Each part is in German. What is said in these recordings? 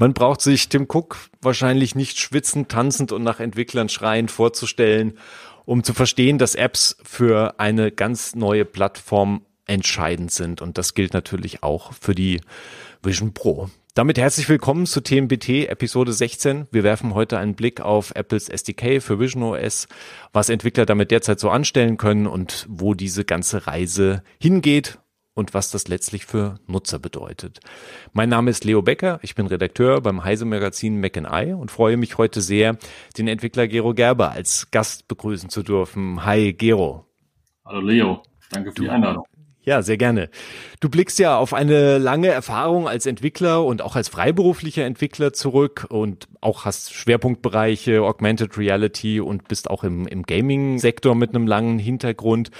Man braucht sich Tim Cook wahrscheinlich nicht schwitzend, tanzend und nach Entwicklern schreiend vorzustellen, um zu verstehen, dass Apps für eine ganz neue Plattform entscheidend sind. Und das gilt natürlich auch für die Vision Pro. Damit herzlich willkommen zu TMBT Episode 16. Wir werfen heute einen Blick auf Apples SDK für Vision OS, was Entwickler damit derzeit so anstellen können und wo diese ganze Reise hingeht und was das letztlich für Nutzer bedeutet. Mein Name ist Leo Becker, ich bin Redakteur beim Heise Magazin Mac and I und freue mich heute sehr, den Entwickler Gero Gerber als Gast begrüßen zu dürfen. Hi Gero. Hallo Leo, danke für die Einladung. Ja, sehr gerne. Du blickst ja auf eine lange Erfahrung als Entwickler und auch als freiberuflicher Entwickler zurück und auch hast Schwerpunktbereiche, Augmented Reality und bist auch im, im Gaming-Sektor mit einem langen Hintergrund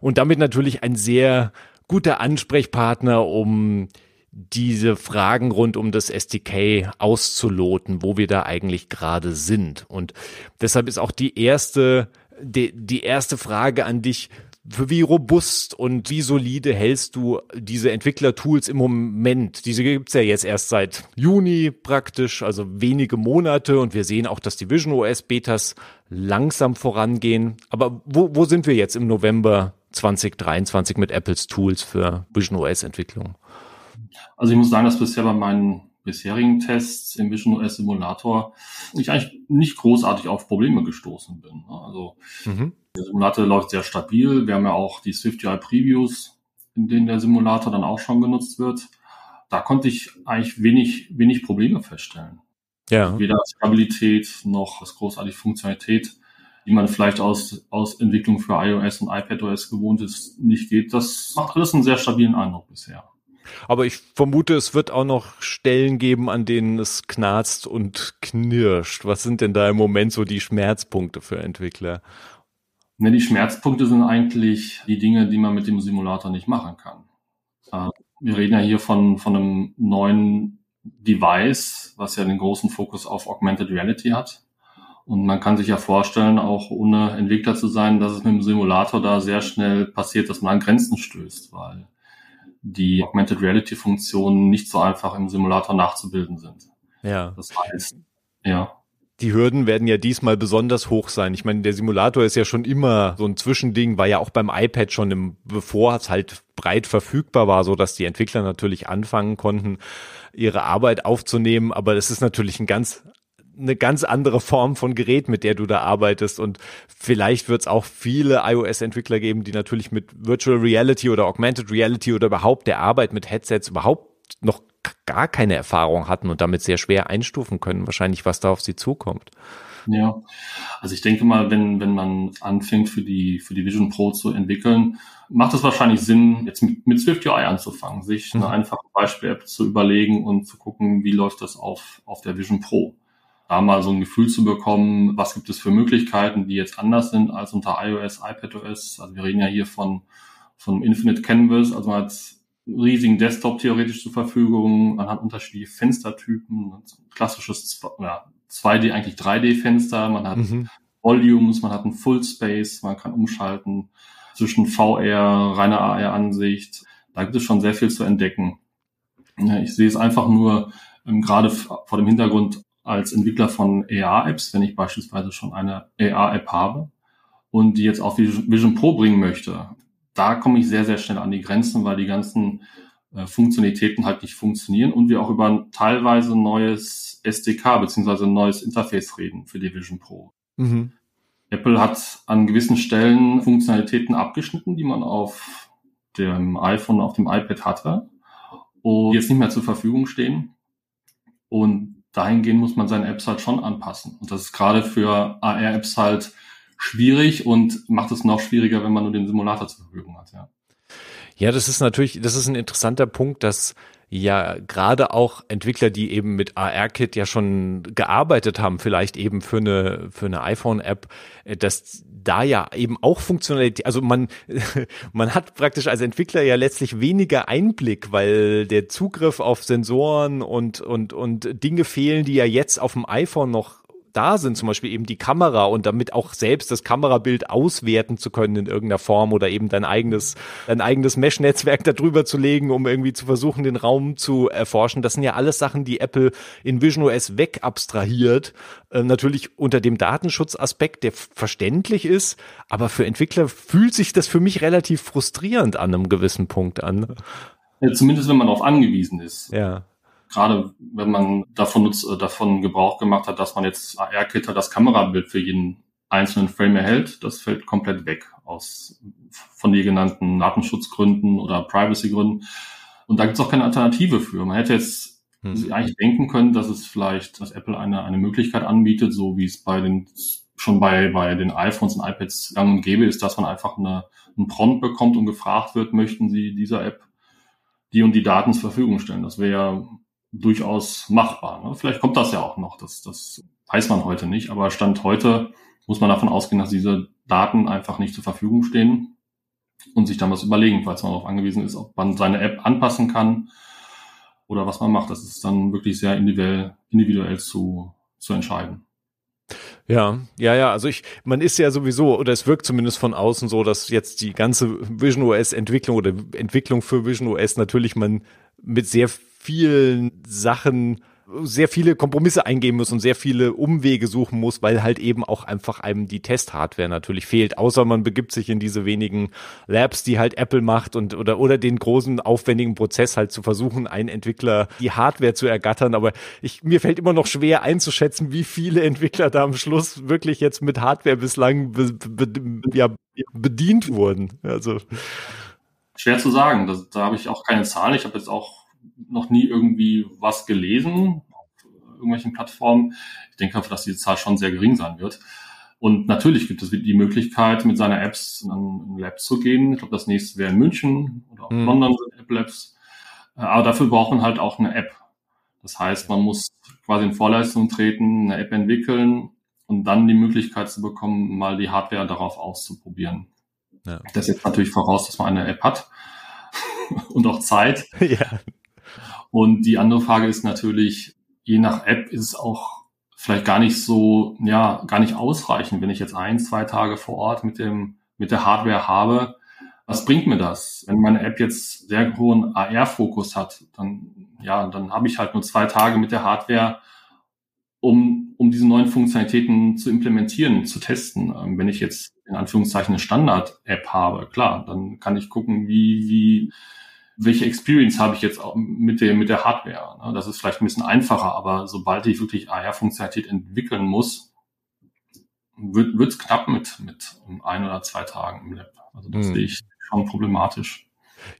und damit natürlich ein sehr guter Ansprechpartner, um diese Fragen rund um das SDK auszuloten, wo wir da eigentlich gerade sind. Und deshalb ist auch die erste, die, die erste Frage an dich, für wie robust und wie solide hältst du diese Entwicklertools im Moment? Diese gibt's ja jetzt erst seit Juni praktisch, also wenige Monate und wir sehen auch, dass die Vision OS Betas langsam vorangehen. Aber wo, wo sind wir jetzt im November 2023 mit Apples Tools für Vision OS Entwicklung? Also ich muss sagen, dass bisher bei meinen bisherigen Tests im Vision OS Simulator ich eigentlich nicht großartig auf Probleme gestoßen bin. Also mhm. der Simulator läuft sehr stabil. Wir haben ja auch die SwiftUI Previews, in denen der Simulator dann auch schon genutzt wird. Da konnte ich eigentlich wenig, wenig Probleme feststellen. Ja. Weder Stabilität noch großartige Funktionalität die man vielleicht aus, aus Entwicklung für iOS und iPadOS gewohnt ist, nicht geht. Das macht alles einen sehr stabilen Eindruck bisher. Aber ich vermute, es wird auch noch Stellen geben, an denen es knarzt und knirscht. Was sind denn da im Moment so die Schmerzpunkte für Entwickler? Ne, die Schmerzpunkte sind eigentlich die Dinge, die man mit dem Simulator nicht machen kann. Äh, wir reden ja hier von, von einem neuen Device, was ja den großen Fokus auf Augmented Reality hat. Und man kann sich ja vorstellen, auch ohne Entwickler zu sein, dass es mit dem Simulator da sehr schnell passiert, dass man an Grenzen stößt, weil die Augmented Reality Funktionen nicht so einfach im Simulator nachzubilden sind. Ja. Das heißt, ja. Die Hürden werden ja diesmal besonders hoch sein. Ich meine, der Simulator ist ja schon immer so ein Zwischending, war ja auch beim iPad schon im, bevor es halt breit verfügbar war, so dass die Entwickler natürlich anfangen konnten, ihre Arbeit aufzunehmen. Aber es ist natürlich ein ganz eine ganz andere Form von Gerät, mit der du da arbeitest. Und vielleicht wird es auch viele iOS-Entwickler geben, die natürlich mit Virtual Reality oder Augmented Reality oder überhaupt der Arbeit mit Headsets überhaupt noch gar keine Erfahrung hatten und damit sehr schwer einstufen können, wahrscheinlich, was da auf sie zukommt. Ja, also ich denke mal, wenn, wenn man anfängt für die, für die Vision Pro zu entwickeln, macht es wahrscheinlich Sinn, jetzt mit, mit Swift UI anzufangen, sich eine mhm. einfache Beispiel-App zu überlegen und zu gucken, wie läuft das auf, auf der Vision Pro da mal so ein Gefühl zu bekommen, was gibt es für Möglichkeiten, die jetzt anders sind als unter iOS, iPadOS. Also wir reden ja hier von, von Infinite Canvas, also man hat riesigen Desktop theoretisch zur Verfügung, man hat unterschiedliche Fenstertypen, klassisches ja, 2D, eigentlich 3D-Fenster, man hat mhm. Volumes, man hat einen Full Space, man kann umschalten zwischen VR, reiner AR-Ansicht. Da gibt es schon sehr viel zu entdecken. Ich sehe es einfach nur ähm, gerade vor dem Hintergrund als Entwickler von AR-Apps, wenn ich beispielsweise schon eine AR-App habe und die jetzt auf Vision Pro bringen möchte, da komme ich sehr, sehr schnell an die Grenzen, weil die ganzen äh, Funktionalitäten halt nicht funktionieren und wir auch über ein teilweise neues SDK beziehungsweise ein neues Interface reden für die Vision Pro. Mhm. Apple hat an gewissen Stellen Funktionalitäten abgeschnitten, die man auf dem iPhone, auf dem iPad hatte und jetzt nicht mehr zur Verfügung stehen. Und dahingehend muss man seine Apps halt schon anpassen. Und das ist gerade für AR-Apps halt schwierig und macht es noch schwieriger, wenn man nur den Simulator zur Verfügung hat, ja. Ja, das ist natürlich, das ist ein interessanter Punkt, dass ja gerade auch Entwickler, die eben mit AR-Kit ja schon gearbeitet haben, vielleicht eben für eine, für eine iPhone-App, äh, dass da ja eben auch Funktionalität, also man, man hat praktisch als Entwickler ja letztlich weniger Einblick, weil der Zugriff auf Sensoren und, und, und Dinge fehlen, die ja jetzt auf dem iPhone noch da sind, zum Beispiel eben die Kamera und damit auch selbst das Kamerabild auswerten zu können in irgendeiner Form oder eben dein eigenes, dein eigenes Mesh-Netzwerk darüber zu legen, um irgendwie zu versuchen, den Raum zu erforschen. Das sind ja alles Sachen, die Apple in Vision OS wegabstrahiert. Äh, natürlich unter dem Datenschutzaspekt, der verständlich ist, aber für Entwickler fühlt sich das für mich relativ frustrierend an einem gewissen Punkt an. Ja, zumindest wenn man darauf angewiesen ist. Ja gerade wenn man davon, äh, davon Gebrauch gemacht hat, dass man jetzt AR-Kit das Kamerabild für jeden einzelnen Frame erhält, das fällt komplett weg aus von den genannten Datenschutzgründen oder Privacy-Gründen. Und da gibt es auch keine Alternative für. Man hätte jetzt hm. eigentlich denken können, dass es vielleicht, dass Apple eine, eine Möglichkeit anbietet, so wie es bei den schon bei, bei den iPhones und iPads gang und gäbe ist, dass man einfach eine, einen Prompt bekommt und gefragt wird, möchten Sie dieser App die und die Daten zur Verfügung stellen. Das wäre ja durchaus machbar. Ne? Vielleicht kommt das ja auch noch, das, das weiß man heute nicht, aber Stand heute muss man davon ausgehen, dass diese Daten einfach nicht zur Verfügung stehen und sich dann was überlegen, falls man darauf angewiesen ist, ob man seine App anpassen kann oder was man macht. Das ist dann wirklich sehr individuell, individuell zu, zu entscheiden. Ja, ja, ja, also ich, man ist ja sowieso, oder es wirkt zumindest von außen so, dass jetzt die ganze Vision OS Entwicklung oder Entwicklung für Vision OS natürlich man mit sehr vielen Sachen sehr viele Kompromisse eingehen muss und sehr viele Umwege suchen muss, weil halt eben auch einfach einem die Testhardware natürlich fehlt. Außer man begibt sich in diese wenigen Labs, die halt Apple macht und oder oder den großen aufwendigen Prozess halt zu versuchen, einen Entwickler die Hardware zu ergattern. Aber ich mir fällt immer noch schwer einzuschätzen, wie viele Entwickler da am Schluss wirklich jetzt mit Hardware bislang be, be, ja, bedient wurden. Also schwer zu sagen. Das, da habe ich auch keine Zahlen. Ich habe jetzt auch noch nie irgendwie was gelesen auf irgendwelchen Plattformen. Ich denke, dass die Zahl schon sehr gering sein wird. Und natürlich gibt es die Möglichkeit, mit seiner Apps in ein Lab zu gehen. Ich glaube, das nächste wäre in München oder auch mhm. London sind App Labs. Äh, aber dafür braucht man halt auch eine App. Das heißt, man muss quasi in Vorleistung treten, eine App entwickeln und dann die Möglichkeit zu bekommen, mal die Hardware darauf auszuprobieren. Ja. Das setzt natürlich voraus, dass man eine App hat und auch Zeit. Ja. Und die andere Frage ist natürlich, je nach App ist es auch vielleicht gar nicht so, ja, gar nicht ausreichend, wenn ich jetzt ein, zwei Tage vor Ort mit dem, mit der Hardware habe. Was bringt mir das? Wenn meine App jetzt sehr hohen AR-Fokus hat, dann, ja, dann habe ich halt nur zwei Tage mit der Hardware, um, um diese neuen Funktionalitäten zu implementieren, zu testen. Ähm, wenn ich jetzt in Anführungszeichen eine Standard-App habe, klar, dann kann ich gucken, wie, wie, welche Experience habe ich jetzt mit der, mit der Hardware. Ne? Das ist vielleicht ein bisschen einfacher, aber sobald ich wirklich AR-Funktionalität entwickeln muss, wird es knapp mit, mit ein oder zwei Tagen im Lab. Also das hm. sehe ich schon problematisch.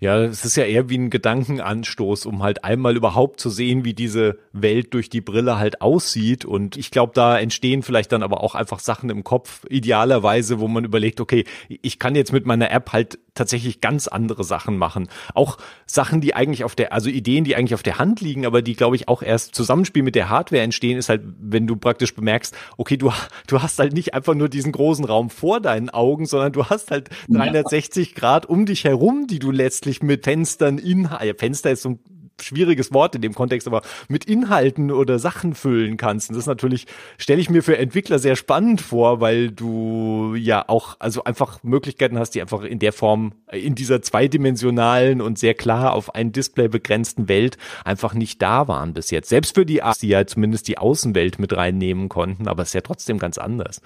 Ja, es ist ja eher wie ein Gedankenanstoß, um halt einmal überhaupt zu sehen, wie diese Welt durch die Brille halt aussieht. Und ich glaube, da entstehen vielleicht dann aber auch einfach Sachen im Kopf, idealerweise, wo man überlegt, okay, ich kann jetzt mit meiner App halt tatsächlich ganz andere Sachen machen. Auch Sachen, die eigentlich auf der, also Ideen, die eigentlich auf der Hand liegen, aber die, glaube ich, auch erst Zusammenspiel mit der Hardware entstehen, ist halt, wenn du praktisch bemerkst, okay, du, du hast halt nicht einfach nur diesen großen Raum vor deinen Augen, sondern du hast halt 360 Grad um dich herum, die du letztlich mit Fenstern in, ja, Fenster ist so ein schwieriges Wort in dem Kontext, aber mit Inhalten oder Sachen füllen kannst. Und das ist natürlich, stelle ich mir für Entwickler sehr spannend vor, weil du ja auch, also einfach Möglichkeiten hast, die einfach in der Form, in dieser zweidimensionalen und sehr klar auf ein Display begrenzten Welt einfach nicht da waren bis jetzt. Selbst für die Apps, die ja zumindest die Außenwelt mit reinnehmen konnten, aber es ist ja trotzdem ganz anders.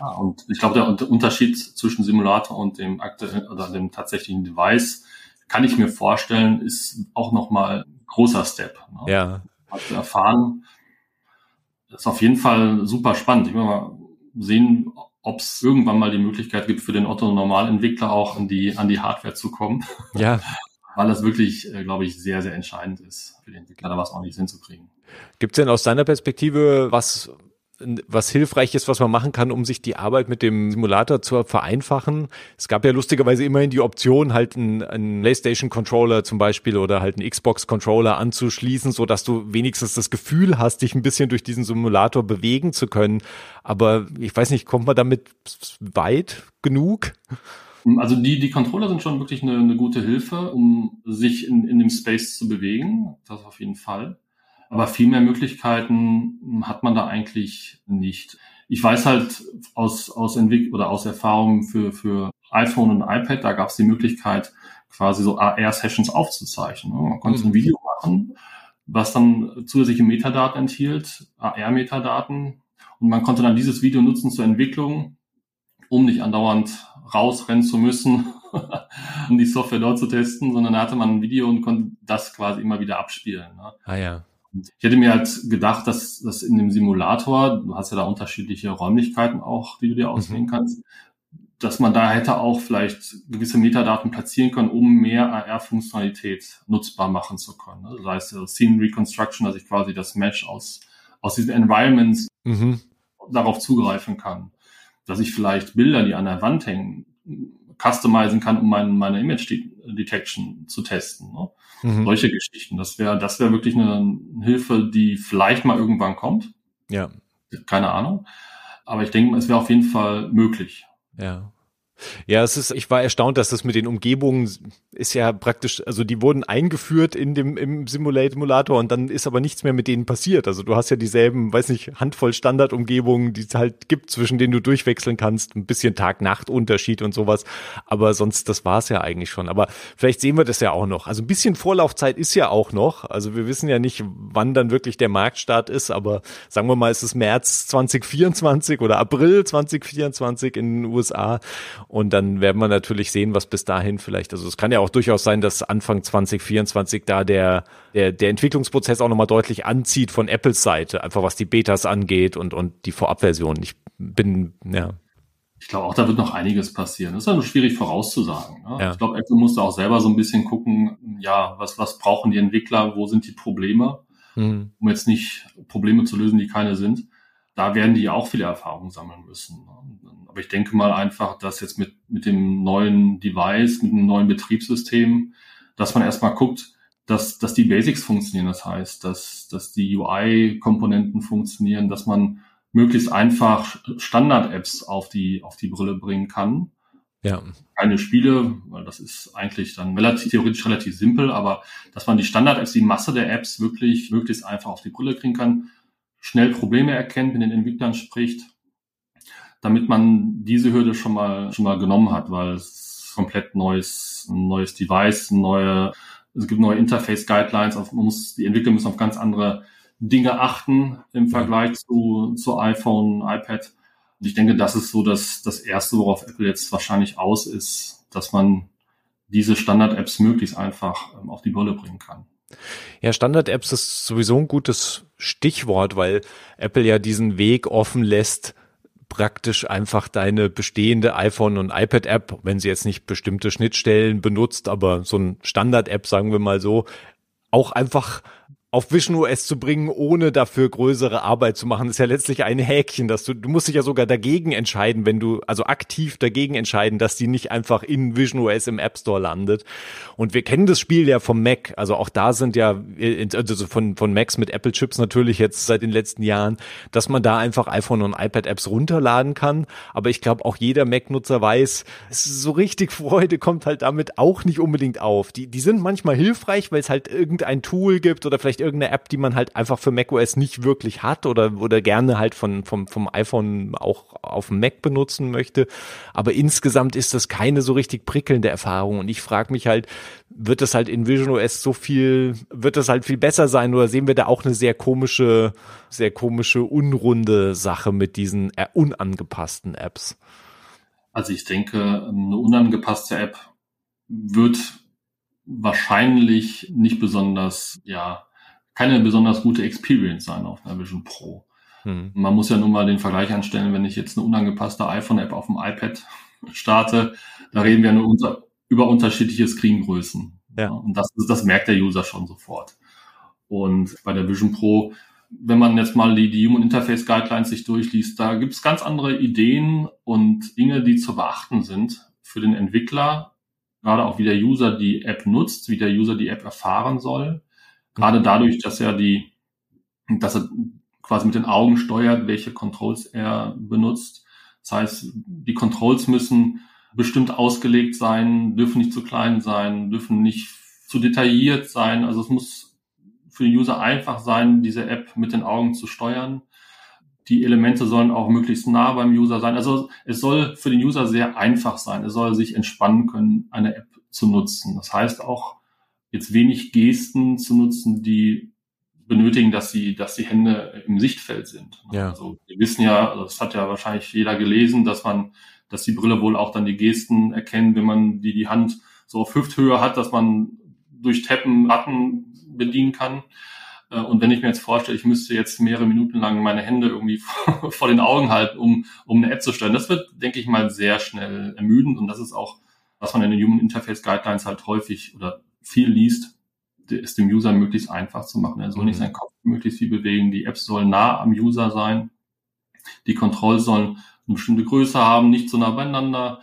Ja, und ich glaube, der Unterschied zwischen Simulator und dem aktuellen oder dem tatsächlichen Device kann ich mir vorstellen, ist auch nochmal großer Step. Ne? Ja. zu erfahren, das ist auf jeden Fall super spannend. Ich will mal sehen, ob es irgendwann mal die Möglichkeit gibt, für den Otto-Normalentwickler auch an die, an die Hardware zu kommen. Ja. Weil das wirklich, äh, glaube ich, sehr, sehr entscheidend ist, für den Entwickler da was ordentlich hinzukriegen. Gibt es denn aus deiner Perspektive was, was hilfreich ist, was man machen kann, um sich die Arbeit mit dem Simulator zu vereinfachen. Es gab ja lustigerweise immerhin die Option, halt einen, einen PlayStation-Controller zum Beispiel oder halt einen Xbox-Controller anzuschließen, so dass du wenigstens das Gefühl hast, dich ein bisschen durch diesen Simulator bewegen zu können. Aber ich weiß nicht, kommt man damit weit genug? Also die, die Controller sind schon wirklich eine, eine gute Hilfe, um sich in, in dem Space zu bewegen. Das auf jeden Fall. Aber viel mehr Möglichkeiten hat man da eigentlich nicht. Ich weiß halt aus, aus Entwick oder aus Erfahrungen für, für iPhone und iPad, da gab es die Möglichkeit, quasi so AR-Sessions aufzuzeichnen. Man konnte mhm. ein Video machen, was dann zusätzliche Metadaten enthielt, AR-Metadaten. Und man konnte dann dieses Video nutzen zur Entwicklung, um nicht andauernd rausrennen zu müssen, um die Software dort zu testen, sondern da hatte man ein Video und konnte das quasi immer wieder abspielen. Ne? Ah ja. Ich hätte mir halt gedacht, dass, dass in dem Simulator, du hast ja da unterschiedliche Räumlichkeiten auch, die du dir auswählen mhm. kannst, dass man da hätte auch vielleicht gewisse Metadaten platzieren können, um mehr AR-Funktionalität nutzbar machen zu können. Ne? Das heißt, äh, Scene Reconstruction, dass ich quasi das Mesh aus, aus diesen Environments mhm. darauf zugreifen kann. Dass ich vielleicht Bilder, die an der Wand hängen, customizen kann, um mein, meine Image Detection zu testen. Ne? Mhm. Solche Geschichten. Das wäre, das wäre wirklich eine Hilfe, die vielleicht mal irgendwann kommt. Ja. Keine Ahnung. Aber ich denke, es wäre auf jeden Fall möglich. Ja. Ja, es ist, ich war erstaunt, dass das mit den Umgebungen ist ja praktisch, also die wurden eingeführt in dem, im Simulator und dann ist aber nichts mehr mit denen passiert. Also du hast ja dieselben, weiß nicht, Handvoll Standardumgebungen, die es halt gibt, zwischen denen du durchwechseln kannst, ein bisschen Tag-Nacht-Unterschied und sowas. Aber sonst, das war's ja eigentlich schon. Aber vielleicht sehen wir das ja auch noch. Also ein bisschen Vorlaufzeit ist ja auch noch. Also wir wissen ja nicht, wann dann wirklich der Marktstart ist, aber sagen wir mal, es ist März 2024 oder April 2024 in den USA. Und dann werden wir natürlich sehen, was bis dahin vielleicht, also es kann ja auch durchaus sein, dass Anfang 2024 da der, der, der Entwicklungsprozess auch nochmal deutlich anzieht von Apples Seite, einfach was die Betas angeht und, und die Vorabversion. Ich bin, ja. Ich glaube auch, da wird noch einiges passieren. Das ist ja nur schwierig vorauszusagen. Ne? Ja. Ich glaube, Apple muss da auch selber so ein bisschen gucken, ja, was, was brauchen die Entwickler, wo sind die Probleme, mhm. um jetzt nicht Probleme zu lösen, die keine sind. Da werden die auch viele Erfahrungen sammeln müssen. Ne? Aber ich denke mal einfach, dass jetzt mit, mit dem neuen Device, mit dem neuen Betriebssystem, dass man erstmal guckt, dass, dass die Basics funktionieren. Das heißt, dass, dass die UI-Komponenten funktionieren, dass man möglichst einfach Standard-Apps auf die, auf die Brille bringen kann. Ja. Keine Spiele, weil das ist eigentlich dann relativ, theoretisch relativ simpel, aber dass man die Standard-Apps, die Masse der Apps wirklich möglichst einfach auf die Brille kriegen kann, schnell Probleme erkennt, mit den Entwicklern spricht damit man diese Hürde schon mal, schon mal genommen hat, weil es komplett neues, ein neues Device, neue, es gibt neue Interface Guidelines, auf, man muss, die Entwickler müssen auf ganz andere Dinge achten im Vergleich zu, zu iPhone, iPad. Und ich denke, das ist so das, das erste, worauf Apple jetzt wahrscheinlich aus ist, dass man diese Standard-Apps möglichst einfach ähm, auf die Brille bringen kann. Ja, Standard-Apps ist sowieso ein gutes Stichwort, weil Apple ja diesen Weg offen lässt, praktisch einfach deine bestehende iPhone- und iPad-App, wenn sie jetzt nicht bestimmte Schnittstellen benutzt, aber so ein Standard-App, sagen wir mal so, auch einfach auf Vision OS zu bringen, ohne dafür größere Arbeit zu machen, ist ja letztlich ein Häkchen, dass du, du musst dich ja sogar dagegen entscheiden, wenn du, also aktiv dagegen entscheiden, dass die nicht einfach in Vision OS im App Store landet. Und wir kennen das Spiel ja vom Mac, also auch da sind ja, also von, von Macs mit Apple Chips natürlich jetzt seit den letzten Jahren, dass man da einfach iPhone und iPad Apps runterladen kann. Aber ich glaube, auch jeder Mac-Nutzer weiß, so richtig Freude kommt halt damit auch nicht unbedingt auf. Die, die sind manchmal hilfreich, weil es halt irgendein Tool gibt oder vielleicht irgendeine App, die man halt einfach für macOS nicht wirklich hat oder, oder gerne halt von, vom, vom iPhone auch auf dem Mac benutzen möchte. Aber insgesamt ist das keine so richtig prickelnde Erfahrung. Und ich frage mich halt, wird das halt in Vision OS so viel, wird das halt viel besser sein oder sehen wir da auch eine sehr komische, sehr komische, unrunde Sache mit diesen äh, unangepassten Apps? Also ich denke, eine unangepasste App wird wahrscheinlich nicht besonders, ja, keine besonders gute Experience sein auf einer Vision Pro. Hm. Man muss ja nun mal den Vergleich anstellen, wenn ich jetzt eine unangepasste iPhone-App auf dem iPad starte, da reden wir nur unter, über unterschiedliche Screengrößen. Ja. Und das, das merkt der User schon sofort. Und bei der Vision Pro, wenn man jetzt mal die, die Human Interface Guidelines sich durchliest, da gibt es ganz andere Ideen und Dinge, die zu beachten sind für den Entwickler, gerade auch wie der User die App nutzt, wie der User die App erfahren soll. Gerade dadurch, dass er die, dass er quasi mit den Augen steuert, welche Controls er benutzt. Das heißt, die Controls müssen bestimmt ausgelegt sein, dürfen nicht zu klein sein, dürfen nicht zu detailliert sein. Also es muss für den User einfach sein, diese App mit den Augen zu steuern. Die Elemente sollen auch möglichst nah beim User sein. Also es soll für den User sehr einfach sein. Es soll sich entspannen können, eine App zu nutzen. Das heißt auch, jetzt wenig Gesten zu nutzen, die benötigen, dass sie, dass die Hände im Sichtfeld sind. Ja. Also wir wissen ja, also das hat ja wahrscheinlich jeder gelesen, dass man, dass die Brille wohl auch dann die Gesten erkennt, wenn man die, die Hand so auf Hüfthöhe hat, dass man durch Tappen Button bedienen kann. Äh, und wenn ich mir jetzt vorstelle, ich müsste jetzt mehrere Minuten lang meine Hände irgendwie vor den Augen halten, um, um eine App zu steuern, das wird, denke ich mal, sehr schnell ermüdend. Und das ist auch, was man in den Human Interface Guidelines halt häufig oder viel liest, ist dem User möglichst einfach zu machen. Er soll mhm. nicht seinen Kopf möglichst viel bewegen. Die Apps sollen nah am User sein. Die Controls sollen eine bestimmte Größe haben, nicht so nah beieinander.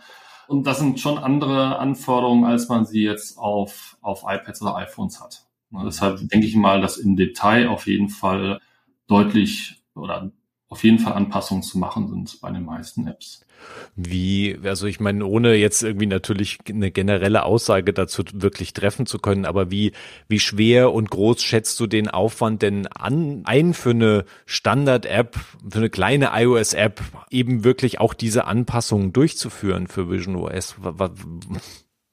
Und das sind schon andere Anforderungen, als man sie jetzt auf, auf iPads oder iPhones hat. Und deshalb denke ich mal, dass im Detail auf jeden Fall deutlich oder auf jeden Fall Anpassungen zu machen sind bei den meisten Apps. Wie, also ich meine, ohne jetzt irgendwie natürlich eine generelle Aussage dazu wirklich treffen zu können, aber wie, wie schwer und groß schätzt du den Aufwand denn an, ein für eine Standard-App, für eine kleine iOS-App eben wirklich auch diese Anpassungen durchzuführen für Vision OS?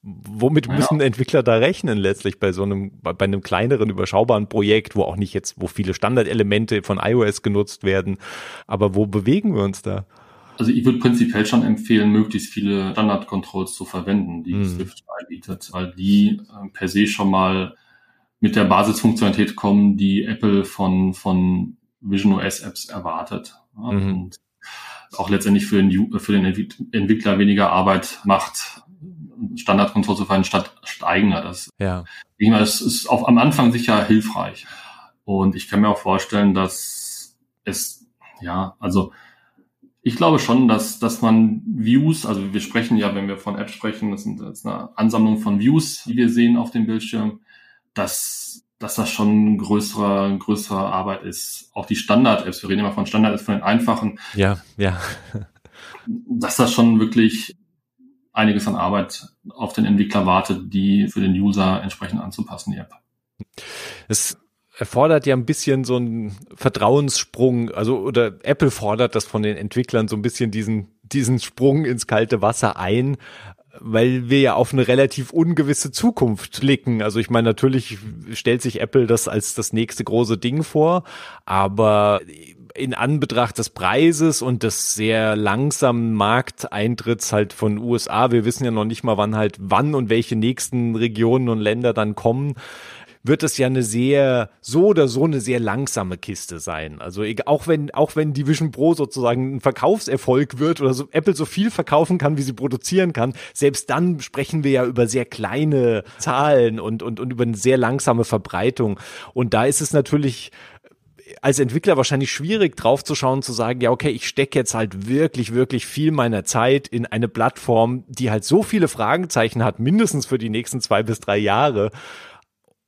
Womit ja. müssen Entwickler da rechnen letztlich bei so einem, bei einem kleineren, überschaubaren Projekt, wo auch nicht jetzt, wo viele Standardelemente von iOS genutzt werden, aber wo bewegen wir uns da? Also ich würde prinzipiell schon empfehlen, möglichst viele Standard-Controls zu verwenden, die mhm. Swift anbietet, weil die äh, per se schon mal mit der Basisfunktionalität kommen, die Apple von, von Vision OS Apps erwartet. Ja, mhm. Und auch letztendlich für den, für den Entwickler weniger Arbeit macht, Standardkontrolle zu verwenden statt, eigener. Das, ja. ich meine, das ist auf, am Anfang sicher hilfreich. Und ich kann mir auch vorstellen, dass es, ja, also ich glaube schon, dass, dass man Views, also wir sprechen ja, wenn wir von Apps sprechen, das, sind, das ist eine Ansammlung von Views, die wir sehen auf dem Bildschirm, dass, dass das schon größere, größere Arbeit ist. Auch die Standard-Apps, wir reden immer von Standard-Apps, von den einfachen. Ja, ja. dass das schon wirklich einiges an Arbeit auf den Entwickler wartet, die für den User entsprechend anzupassen, die App. Es erfordert ja ein bisschen so einen Vertrauenssprung, also oder Apple fordert das von den Entwicklern so ein bisschen diesen diesen Sprung ins kalte Wasser ein, weil wir ja auf eine relativ ungewisse Zukunft blicken. Also ich meine, natürlich stellt sich Apple das als das nächste große Ding vor, aber in Anbetracht des Preises und des sehr langsamen Markteintritts halt von USA, wir wissen ja noch nicht mal, wann halt wann und welche nächsten Regionen und Länder dann kommen, wird es ja eine sehr, so oder so eine sehr langsame Kiste sein. Also auch wenn, auch wenn die Vision Pro sozusagen ein Verkaufserfolg wird oder so Apple so viel verkaufen kann, wie sie produzieren kann, selbst dann sprechen wir ja über sehr kleine Zahlen und, und, und über eine sehr langsame Verbreitung. Und da ist es natürlich als Entwickler wahrscheinlich schwierig draufzuschauen, zu sagen, ja, okay, ich stecke jetzt halt wirklich, wirklich viel meiner Zeit in eine Plattform, die halt so viele Fragezeichen hat, mindestens für die nächsten zwei bis drei Jahre.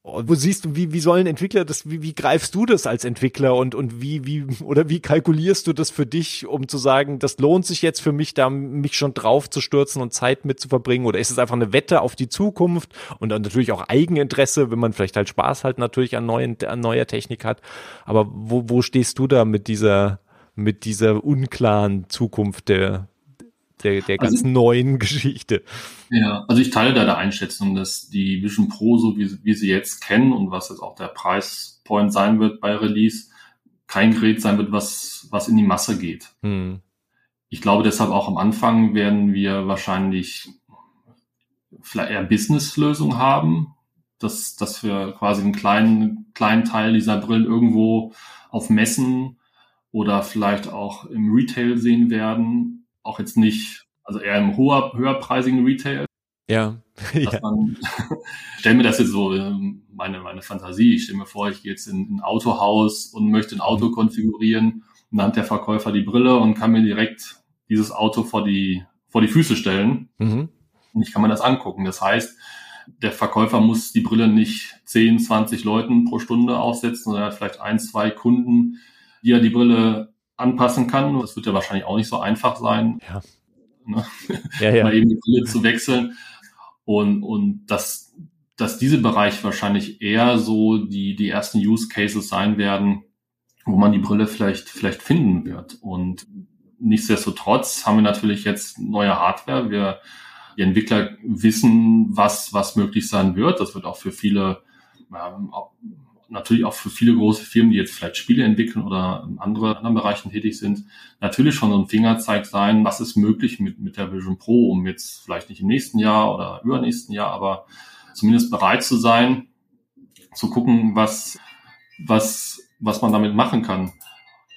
Wo siehst du, wie, wie sollen Entwickler das, wie, wie greifst du das als Entwickler und, und wie, wie, oder wie kalkulierst du das für dich, um zu sagen, das lohnt sich jetzt für mich, da mich schon drauf zu stürzen und Zeit mit zu verbringen? Oder ist es einfach eine Wette auf die Zukunft und dann natürlich auch Eigeninteresse, wenn man vielleicht halt Spaß halt natürlich an neuen, an neuer Technik hat? Aber wo, wo stehst du da mit dieser, mit dieser unklaren Zukunft der, der, der ganz also, neuen Geschichte. Ja, also ich teile da der Einschätzung, dass die Vision Pro, so wie, wie sie jetzt kennen und was jetzt auch der Preispoint sein wird bei Release, kein Gerät sein wird, was, was in die Masse geht. Hm. Ich glaube deshalb auch am Anfang werden wir wahrscheinlich vielleicht eher Business-Lösungen haben, dass, dass wir quasi einen kleinen, kleinen Teil dieser Brillen irgendwo auf Messen oder vielleicht auch im Retail sehen werden auch jetzt nicht, also eher im hoher, höherpreisigen Retail. Ja. ja. Man, stell mir das jetzt so, ähm, meine, meine Fantasie. Ich stelle mir vor, ich gehe jetzt in ein Autohaus und möchte ein Auto mhm. konfigurieren und dann hat der Verkäufer die Brille und kann mir direkt dieses Auto vor die, vor die Füße stellen. Mhm. Und ich kann mir das angucken. Das heißt, der Verkäufer muss die Brille nicht 10, 20 Leuten pro Stunde aufsetzen, sondern er hat vielleicht ein, zwei Kunden, die er die Brille anpassen kann. Das wird ja wahrscheinlich auch nicht so einfach sein, ja. Ne? Ja, ja. mal eben die Brille zu wechseln. Und, und das, dass diese Bereiche wahrscheinlich eher so die, die ersten Use Cases sein werden, wo man die Brille vielleicht, vielleicht finden wird. Und nichtsdestotrotz haben wir natürlich jetzt neue Hardware. Wir, die Entwickler wissen, was, was möglich sein wird. Das wird auch für viele, ähm, natürlich auch für viele große Firmen, die jetzt vielleicht Spiele entwickeln oder in andere, anderen Bereichen tätig sind, natürlich schon so ein Fingerzeig sein, was ist möglich mit, mit der Vision Pro, um jetzt vielleicht nicht im nächsten Jahr oder übernächsten Jahr, aber zumindest bereit zu sein, zu gucken, was, was, was man damit machen kann.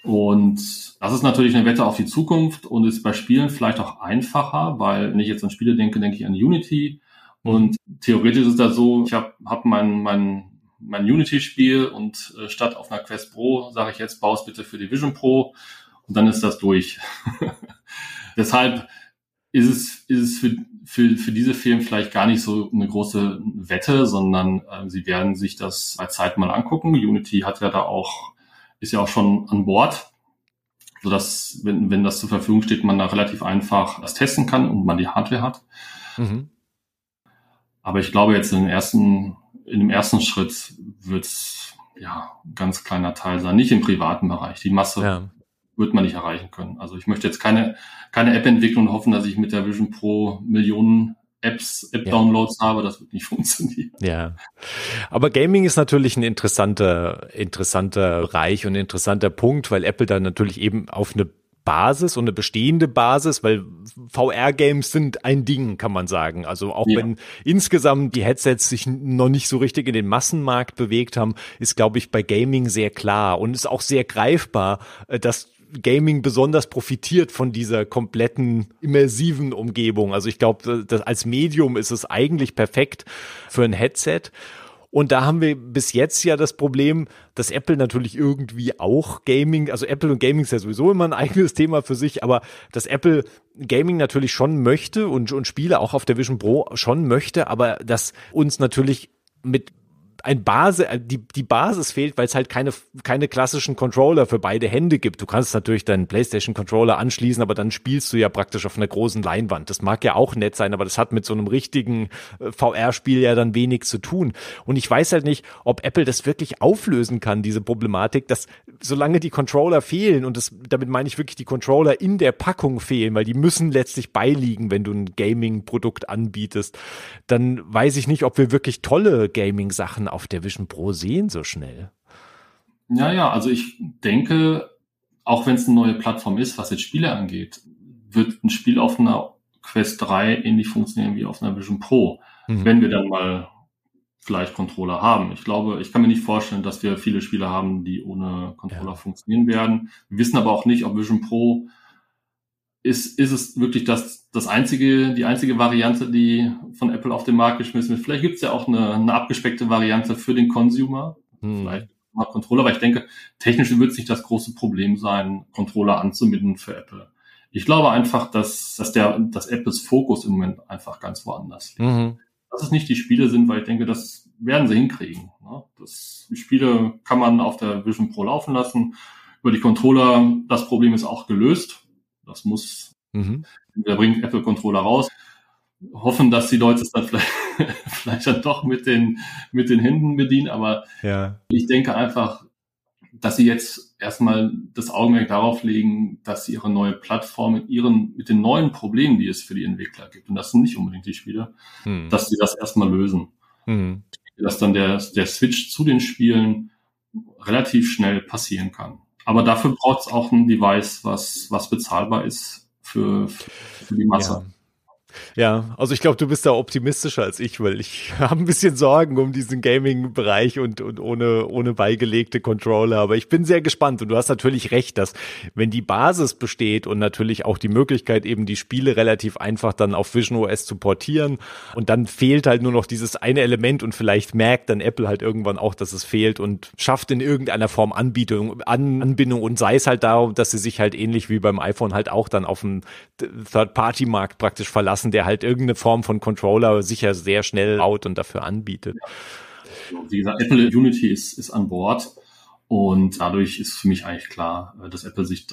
Und das ist natürlich eine Wette auf die Zukunft und ist bei Spielen vielleicht auch einfacher, weil wenn ich jetzt an Spiele denke, denke ich an Unity. Und theoretisch ist das so, ich habe hab mein, mein mein Unity-Spiel und äh, statt auf einer Quest Pro sage ich jetzt, baue es bitte für die Vision Pro und dann ist das durch. Deshalb ist es, ist es für, für, für diese Firmen vielleicht gar nicht so eine große Wette, sondern äh, sie werden sich das bei Zeit mal angucken. Unity hat ja da auch, ist ja auch schon an Bord, sodass, wenn, wenn das zur Verfügung steht, man da relativ einfach das testen kann und man die Hardware hat. Mhm. Aber ich glaube jetzt in den ersten in dem ersten Schritt wird es ja ein ganz kleiner Teil sein, nicht im privaten Bereich. Die Masse ja. wird man nicht erreichen können. Also ich möchte jetzt keine, keine App entwickeln und hoffen, dass ich mit der Vision Pro Millionen Apps, App-Downloads ja. habe, das wird nicht funktionieren. Ja. Aber Gaming ist natürlich ein interessanter, interessanter Bereich und interessanter Punkt, weil Apple da natürlich eben auf eine Basis und eine bestehende Basis, weil VR-Games sind ein Ding, kann man sagen. Also auch ja. wenn insgesamt die Headsets sich noch nicht so richtig in den Massenmarkt bewegt haben, ist, glaube ich, bei Gaming sehr klar und ist auch sehr greifbar, äh, dass Gaming besonders profitiert von dieser kompletten immersiven Umgebung. Also ich glaube, als Medium ist es eigentlich perfekt für ein Headset. Und da haben wir bis jetzt ja das Problem, dass Apple natürlich irgendwie auch Gaming, also Apple und Gaming ist ja sowieso immer ein eigenes Thema für sich, aber dass Apple Gaming natürlich schon möchte und, und Spiele auch auf der Vision Pro schon möchte, aber dass uns natürlich mit ein Basis, äh, die, die Basis fehlt, weil es halt keine, keine klassischen Controller für beide Hände gibt. Du kannst natürlich deinen PlayStation Controller anschließen, aber dann spielst du ja praktisch auf einer großen Leinwand. Das mag ja auch nett sein, aber das hat mit so einem richtigen äh, VR-Spiel ja dann wenig zu tun. Und ich weiß halt nicht, ob Apple das wirklich auflösen kann, diese Problematik, dass solange die Controller fehlen, und das, damit meine ich wirklich die Controller in der Packung fehlen, weil die müssen letztlich beiliegen, wenn du ein Gaming-Produkt anbietest, dann weiß ich nicht, ob wir wirklich tolle Gaming-Sachen auf der Vision Pro sehen so schnell? Ja, ja, also ich denke, auch wenn es eine neue Plattform ist, was jetzt Spiele angeht, wird ein Spiel auf einer Quest 3 ähnlich funktionieren wie auf einer Vision Pro, mhm. wenn wir dann mal vielleicht Controller haben. Ich glaube, ich kann mir nicht vorstellen, dass wir viele Spiele haben, die ohne Controller ja. funktionieren werden. Wir wissen aber auch nicht, ob Vision Pro ist, ist es wirklich das, das einzige, die einzige Variante, die von Apple auf den Markt geschmissen wird. Vielleicht gibt es ja auch eine, eine abgespeckte Variante für den Consumer. Hm. Vielleicht mal Controller, aber ich denke, technisch wird es nicht das große Problem sein, Controller anzubinden für Apple. Ich glaube einfach, dass, dass der, dass Apples Fokus im Moment einfach ganz woanders liegt. Mhm. Dass es nicht die Spiele sind, weil ich denke, das werden sie hinkriegen. Ne? Das, die Spiele kann man auf der Vision Pro laufen lassen. Über die Controller, das Problem ist auch gelöst das muss, mhm. da bringt Apple Controller raus. Hoffen, dass die Leute es dann vielleicht, vielleicht dann doch mit den, mit den Händen bedienen, aber ja. ich denke einfach, dass sie jetzt erstmal das Augenmerk darauf legen, dass sie ihre neue Plattform mit ihren, mit den neuen Problemen, die es für die Entwickler gibt, und das sind nicht unbedingt die Spiele, hm. dass sie das erstmal lösen. Hm. Dass dann der, der Switch zu den Spielen relativ schnell passieren kann. Aber dafür braucht es auch ein Device, was, was bezahlbar ist für, für die Masse. Ja. Ja, also ich glaube, du bist da optimistischer als ich, weil ich habe ein bisschen Sorgen um diesen Gaming-Bereich und, und ohne, ohne beigelegte Controller. Aber ich bin sehr gespannt und du hast natürlich recht, dass wenn die Basis besteht und natürlich auch die Möglichkeit, eben die Spiele relativ einfach dann auf Vision OS zu portieren und dann fehlt halt nur noch dieses eine Element und vielleicht merkt dann Apple halt irgendwann auch, dass es fehlt und schafft in irgendeiner Form Anbietung, An Anbindung und sei es halt darum, dass sie sich halt ähnlich wie beim iPhone halt auch dann auf dem Third-Party-Markt praktisch verlassen lassen, der halt irgendeine Form von Controller sicher sehr schnell baut und dafür anbietet. Wie gesagt, Apple Unity ist, ist an Bord. Und dadurch ist für mich eigentlich klar, dass Apple sich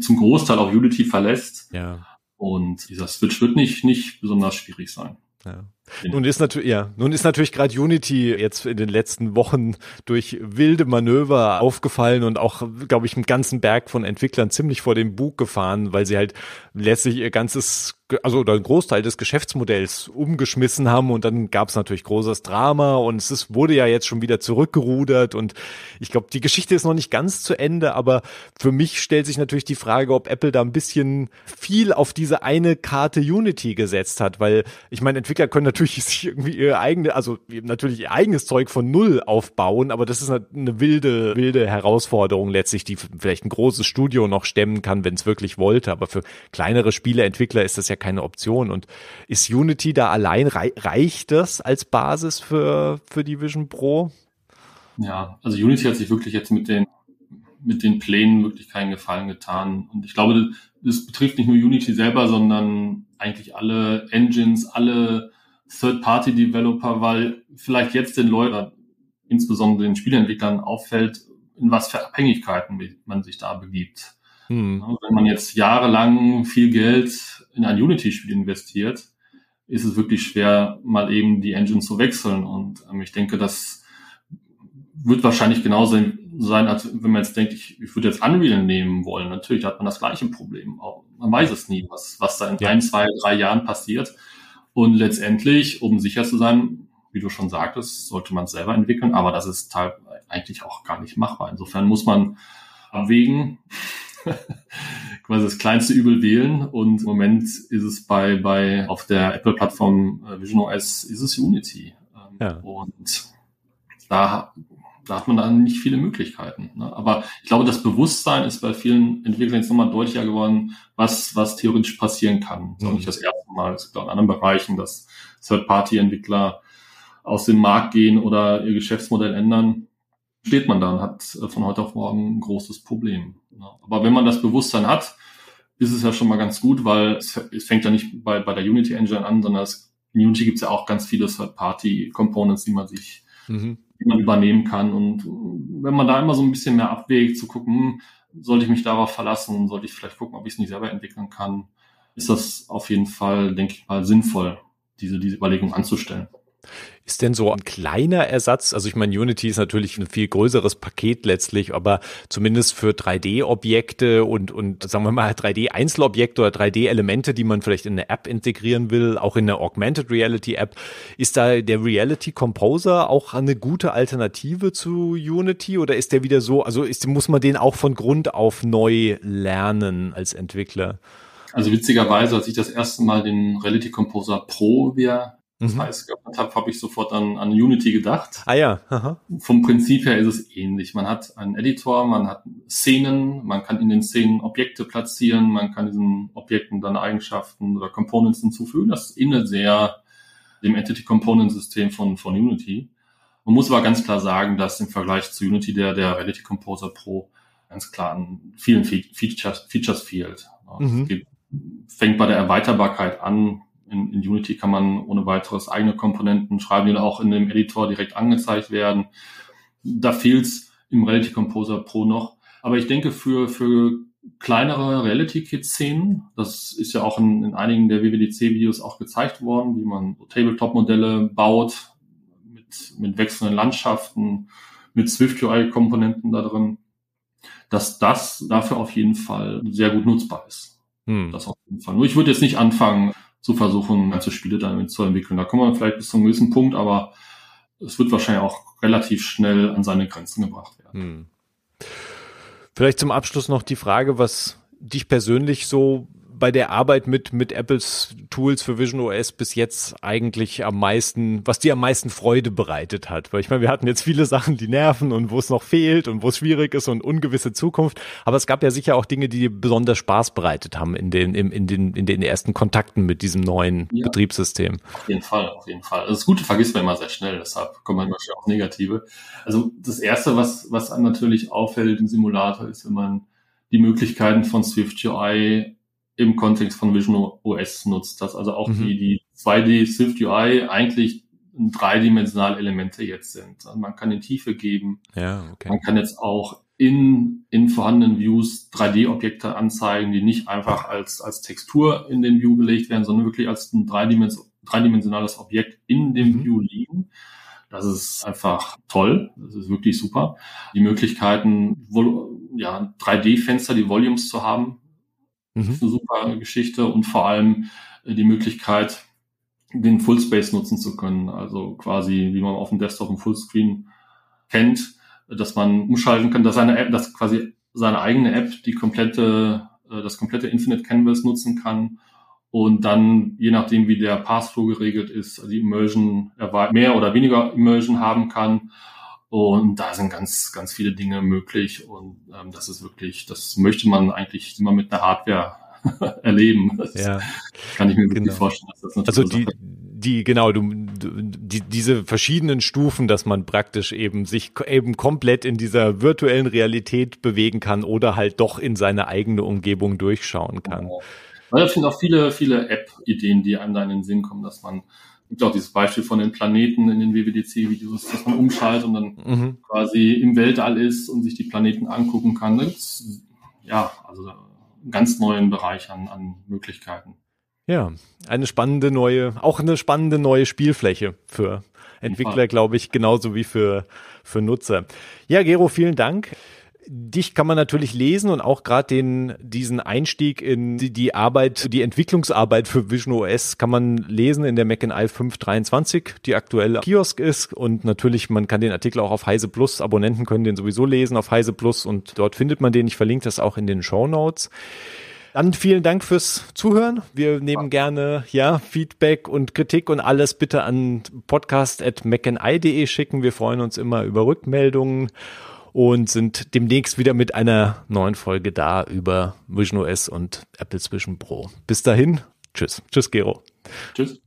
zum Großteil auf Unity verlässt. Ja. Und dieser Switch wird nicht, nicht besonders schwierig sein. Ja. Nun ist natürlich, ja, nun ist natürlich gerade Unity jetzt in den letzten Wochen durch wilde Manöver aufgefallen und auch, glaube ich, einen ganzen Berg von Entwicklern ziemlich vor den Bug gefahren, weil sie halt letztlich ihr ganzes also oder ein Großteil des Geschäftsmodells umgeschmissen haben und dann gab es natürlich großes Drama und es ist, wurde ja jetzt schon wieder zurückgerudert und ich glaube, die Geschichte ist noch nicht ganz zu Ende, aber für mich stellt sich natürlich die Frage, ob Apple da ein bisschen viel auf diese eine Karte Unity gesetzt hat, weil ich meine, Entwickler können natürlich sich irgendwie ihr eigene, also natürlich ihr eigenes Zeug von Null aufbauen, aber das ist eine wilde, wilde Herausforderung letztlich, die vielleicht ein großes Studio noch stemmen kann, wenn es wirklich wollte, aber für kleinere Spieleentwickler ist das ja keine Option. Und ist Unity da allein, reicht das als Basis für, für die Vision Pro? Ja, also Unity hat sich wirklich jetzt mit den, mit den Plänen wirklich keinen Gefallen getan. Und ich glaube, das betrifft nicht nur Unity selber, sondern eigentlich alle Engines, alle Third-Party-Developer, weil vielleicht jetzt den Leuten, insbesondere den Spieleentwicklern, auffällt, in was für Abhängigkeiten man sich da begibt. Hm. Wenn man jetzt jahrelang viel Geld in ein Unity-Spiel investiert, ist es wirklich schwer, mal eben die Engine zu wechseln. Und ähm, ich denke, das wird wahrscheinlich genauso sein, als wenn man jetzt denkt, ich, ich würde jetzt Unreal nehmen wollen. Natürlich hat man das gleiche Problem. Auch, man weiß es nie, was, was da in ja. ein, zwei, drei Jahren passiert. Und letztendlich, um sicher zu sein, wie du schon sagtest, sollte man es selber entwickeln, aber das ist eigentlich auch gar nicht machbar. Insofern muss man abwägen, quasi das kleinste Übel wählen. Und im Moment ist es bei, bei auf der Apple-Plattform äh, Vision OS ist es Unity. Ähm, ja. Und da, da hat man dann nicht viele Möglichkeiten. Ne? Aber ich glaube, das Bewusstsein ist bei vielen Entwicklern jetzt nochmal deutlicher geworden, was, was theoretisch passieren kann. Das auch nicht das erste Mal. Es gibt auch in anderen Bereichen, dass Third-Party-Entwickler aus dem Markt gehen oder ihr Geschäftsmodell ändern steht man da und hat äh, von heute auf morgen ein großes Problem. Aber wenn man das Bewusstsein hat, ist es ja schon mal ganz gut, weil es, es fängt ja nicht bei, bei der Unity Engine an, sondern es, in Unity gibt es ja auch ganz viele Third-Party-Components, die man sich, mhm. Die man übernehmen kann. Und wenn man da immer so ein bisschen mehr abwägt, zu gucken, hm, sollte ich mich darauf verlassen, sollte ich vielleicht gucken, ob ich es nicht selber entwickeln kann, ist das auf jeden Fall, denke ich mal, sinnvoll, diese, diese Überlegung anzustellen. Ist denn so ein kleiner Ersatz, also ich meine, Unity ist natürlich ein viel größeres Paket letztlich, aber zumindest für 3D-Objekte und, und sagen wir mal 3D-Einzelobjekte oder 3D-Elemente, die man vielleicht in eine App integrieren will, auch in eine Augmented Reality App, ist da der Reality Composer auch eine gute Alternative zu Unity oder ist der wieder so, also ist, muss man den auch von Grund auf neu lernen als Entwickler? Also witzigerweise, als ich das erste Mal den Reality Composer Pro, er das mhm. heißt, geöffnet habe, habe ich sofort an, an Unity gedacht. Ah ja. Aha. Vom Prinzip her ist es ähnlich. Man hat einen Editor, man hat Szenen, man kann in den Szenen Objekte platzieren, man kann diesen Objekten dann Eigenschaften oder Components hinzufügen. Das ähnelt sehr dem Entity Component System von, von Unity. Man muss aber ganz klar sagen, dass im Vergleich zu Unity der, der Reality Composer Pro ganz klar an vielen Features, Features fehlt. Mhm. Es geht, fängt bei der Erweiterbarkeit an, in, in Unity kann man ohne weiteres eigene Komponenten schreiben, die auch in dem Editor direkt angezeigt werden. Da fehlt's im Reality Composer Pro noch. Aber ich denke, für, für kleinere Reality-Kit-Szenen, das ist ja auch in, in einigen der WWDC-Videos auch gezeigt worden, wie man so Tabletop-Modelle baut mit, mit wechselnden Landschaften, mit Swift-UI-Komponenten da drin, dass das dafür auf jeden Fall sehr gut nutzbar ist. Hm. Das auf jeden Fall. Nur ich würde jetzt nicht anfangen, zu versuchen, ganze Spiele damit zu entwickeln. Da kommen wir vielleicht bis zum gewissen Punkt, aber es wird wahrscheinlich auch relativ schnell an seine Grenzen gebracht werden. Hm. Vielleicht zum Abschluss noch die Frage, was dich persönlich so bei der Arbeit mit, mit Apples Tools für Vision OS bis jetzt eigentlich am meisten, was dir am meisten Freude bereitet hat? Weil ich meine, wir hatten jetzt viele Sachen, die nerven und wo es noch fehlt und wo es schwierig ist und ungewisse Zukunft. Aber es gab ja sicher auch Dinge, die dir besonders Spaß bereitet haben in den, in, in den, in den ersten Kontakten mit diesem neuen ja. Betriebssystem. Auf jeden Fall, auf jeden Fall. Also das Gute vergisst man immer sehr schnell, deshalb kommen man wahrscheinlich auch Negative. Also das erste, was, was natürlich auffällt im Simulator, ist, wenn man die Möglichkeiten von Swift UI im Kontext von Vision OS nutzt, dass also auch mhm. die, die 2D Swift UI eigentlich dreidimensionale Elemente jetzt sind. Also man kann in Tiefe geben. Ja, okay. Man kann jetzt auch in, in vorhandenen Views 3D-Objekte anzeigen, die nicht einfach als, als Textur in den View gelegt werden, sondern wirklich als ein dreidimensionales dreidimensionales Objekt in dem mhm. View liegen. Das ist einfach toll. Das ist wirklich super. Die Möglichkeiten, ja, 3D-Fenster, die Volumes zu haben, mhm. ist eine super Geschichte und vor allem die Möglichkeit, den Fullspace nutzen zu können. Also quasi, wie man auf dem Desktop im Fullscreen kennt, dass man umschalten kann, dass seine App, dass quasi seine eigene App die komplette, äh, das komplette Infinite Canvas nutzen kann und dann, je nachdem, wie der Passflow geregelt ist, die Immersion mehr oder weniger Immersion haben kann. Und da sind ganz, ganz viele Dinge möglich. Und ähm, das ist wirklich, das möchte man eigentlich immer mit einer Hardware erleben. Das ja. kann ich mir wirklich genau. vorstellen, dass das natürlich. Also die, die, genau, du, die, diese verschiedenen Stufen, dass man praktisch eben sich eben komplett in dieser virtuellen Realität bewegen kann oder halt doch in seine eigene Umgebung durchschauen kann. Genau. Weil es sind auch viele, viele App-Ideen, die einem da in den Sinn kommen, dass man, gibt auch dieses Beispiel von den Planeten in den WWDC-Videos, dass man umschaltet und dann mhm. quasi im Weltall ist und sich die Planeten angucken kann. Das ja, also einen ganz neuen Bereich an, an Möglichkeiten. Ja, eine spannende neue, auch eine spannende neue Spielfläche für Entwickler, glaube ich, genauso wie für, für Nutzer. Ja, Gero, vielen Dank. Dich kann man natürlich lesen und auch gerade den diesen Einstieg in die, die, Arbeit, die Entwicklungsarbeit für Vision OS kann man lesen in der Mac in i 523, die aktuell Kiosk ist und natürlich man kann den Artikel auch auf Heise Plus Abonnenten können den sowieso lesen auf Heise Plus und dort findet man den. Ich verlinke das auch in den Show Notes. Dann vielen Dank fürs Zuhören. Wir nehmen gerne ja Feedback und Kritik und alles bitte an podcast@macni.de schicken. Wir freuen uns immer über Rückmeldungen und sind demnächst wieder mit einer neuen Folge da über Vision OS und Apple Vision Pro. Bis dahin, tschüss. Tschüss, Gero. Tschüss.